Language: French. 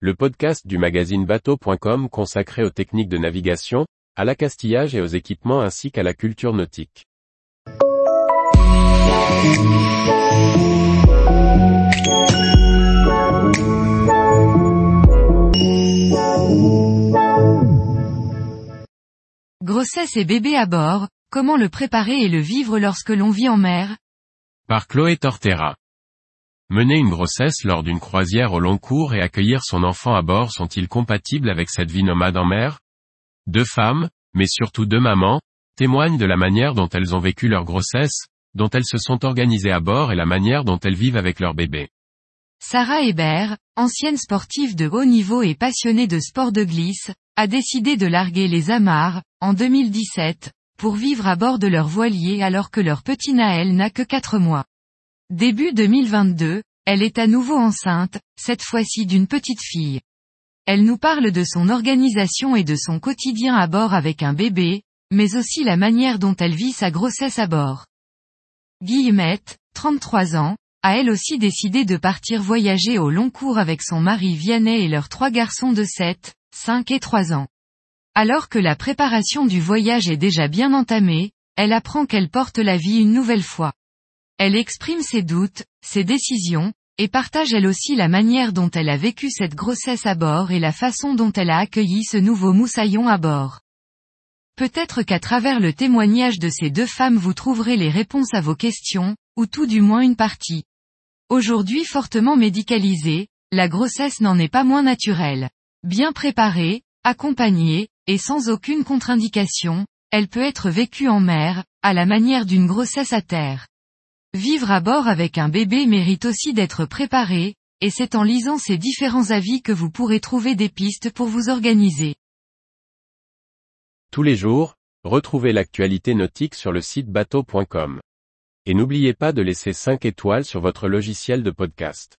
le podcast du magazine bateau.com consacré aux techniques de navigation, à l'accastillage et aux équipements ainsi qu'à la culture nautique. Grossesse et bébé à bord, comment le préparer et le vivre lorsque l'on vit en mer? Par Chloé Tortera. Mener une grossesse lors d'une croisière au long cours et accueillir son enfant à bord sont-ils compatibles avec cette vie nomade en mer? Deux femmes, mais surtout deux mamans, témoignent de la manière dont elles ont vécu leur grossesse, dont elles se sont organisées à bord et la manière dont elles vivent avec leur bébé. Sarah Hébert, ancienne sportive de haut niveau et passionnée de sport de glisse, a décidé de larguer les amarres, en 2017, pour vivre à bord de leur voilier alors que leur petit Naël n'a que 4 mois. Début 2022, elle est à nouveau enceinte, cette fois-ci d'une petite fille. Elle nous parle de son organisation et de son quotidien à bord avec un bébé, mais aussi la manière dont elle vit sa grossesse à bord. Guillemette, 33 ans, a elle aussi décidé de partir voyager au long cours avec son mari Vianney et leurs trois garçons de 7, 5 et 3 ans. Alors que la préparation du voyage est déjà bien entamée, elle apprend qu'elle porte la vie une nouvelle fois. Elle exprime ses doutes, ses décisions, et partage elle aussi la manière dont elle a vécu cette grossesse à bord et la façon dont elle a accueilli ce nouveau moussaillon à bord. Peut-être qu'à travers le témoignage de ces deux femmes vous trouverez les réponses à vos questions, ou tout du moins une partie. Aujourd'hui fortement médicalisée, la grossesse n'en est pas moins naturelle. Bien préparée, accompagnée, et sans aucune contre-indication, elle peut être vécue en mer, à la manière d'une grossesse à terre. Vivre à bord avec un bébé mérite aussi d'être préparé, et c'est en lisant ces différents avis que vous pourrez trouver des pistes pour vous organiser. Tous les jours, retrouvez l'actualité nautique sur le site bateau.com. Et n'oubliez pas de laisser 5 étoiles sur votre logiciel de podcast.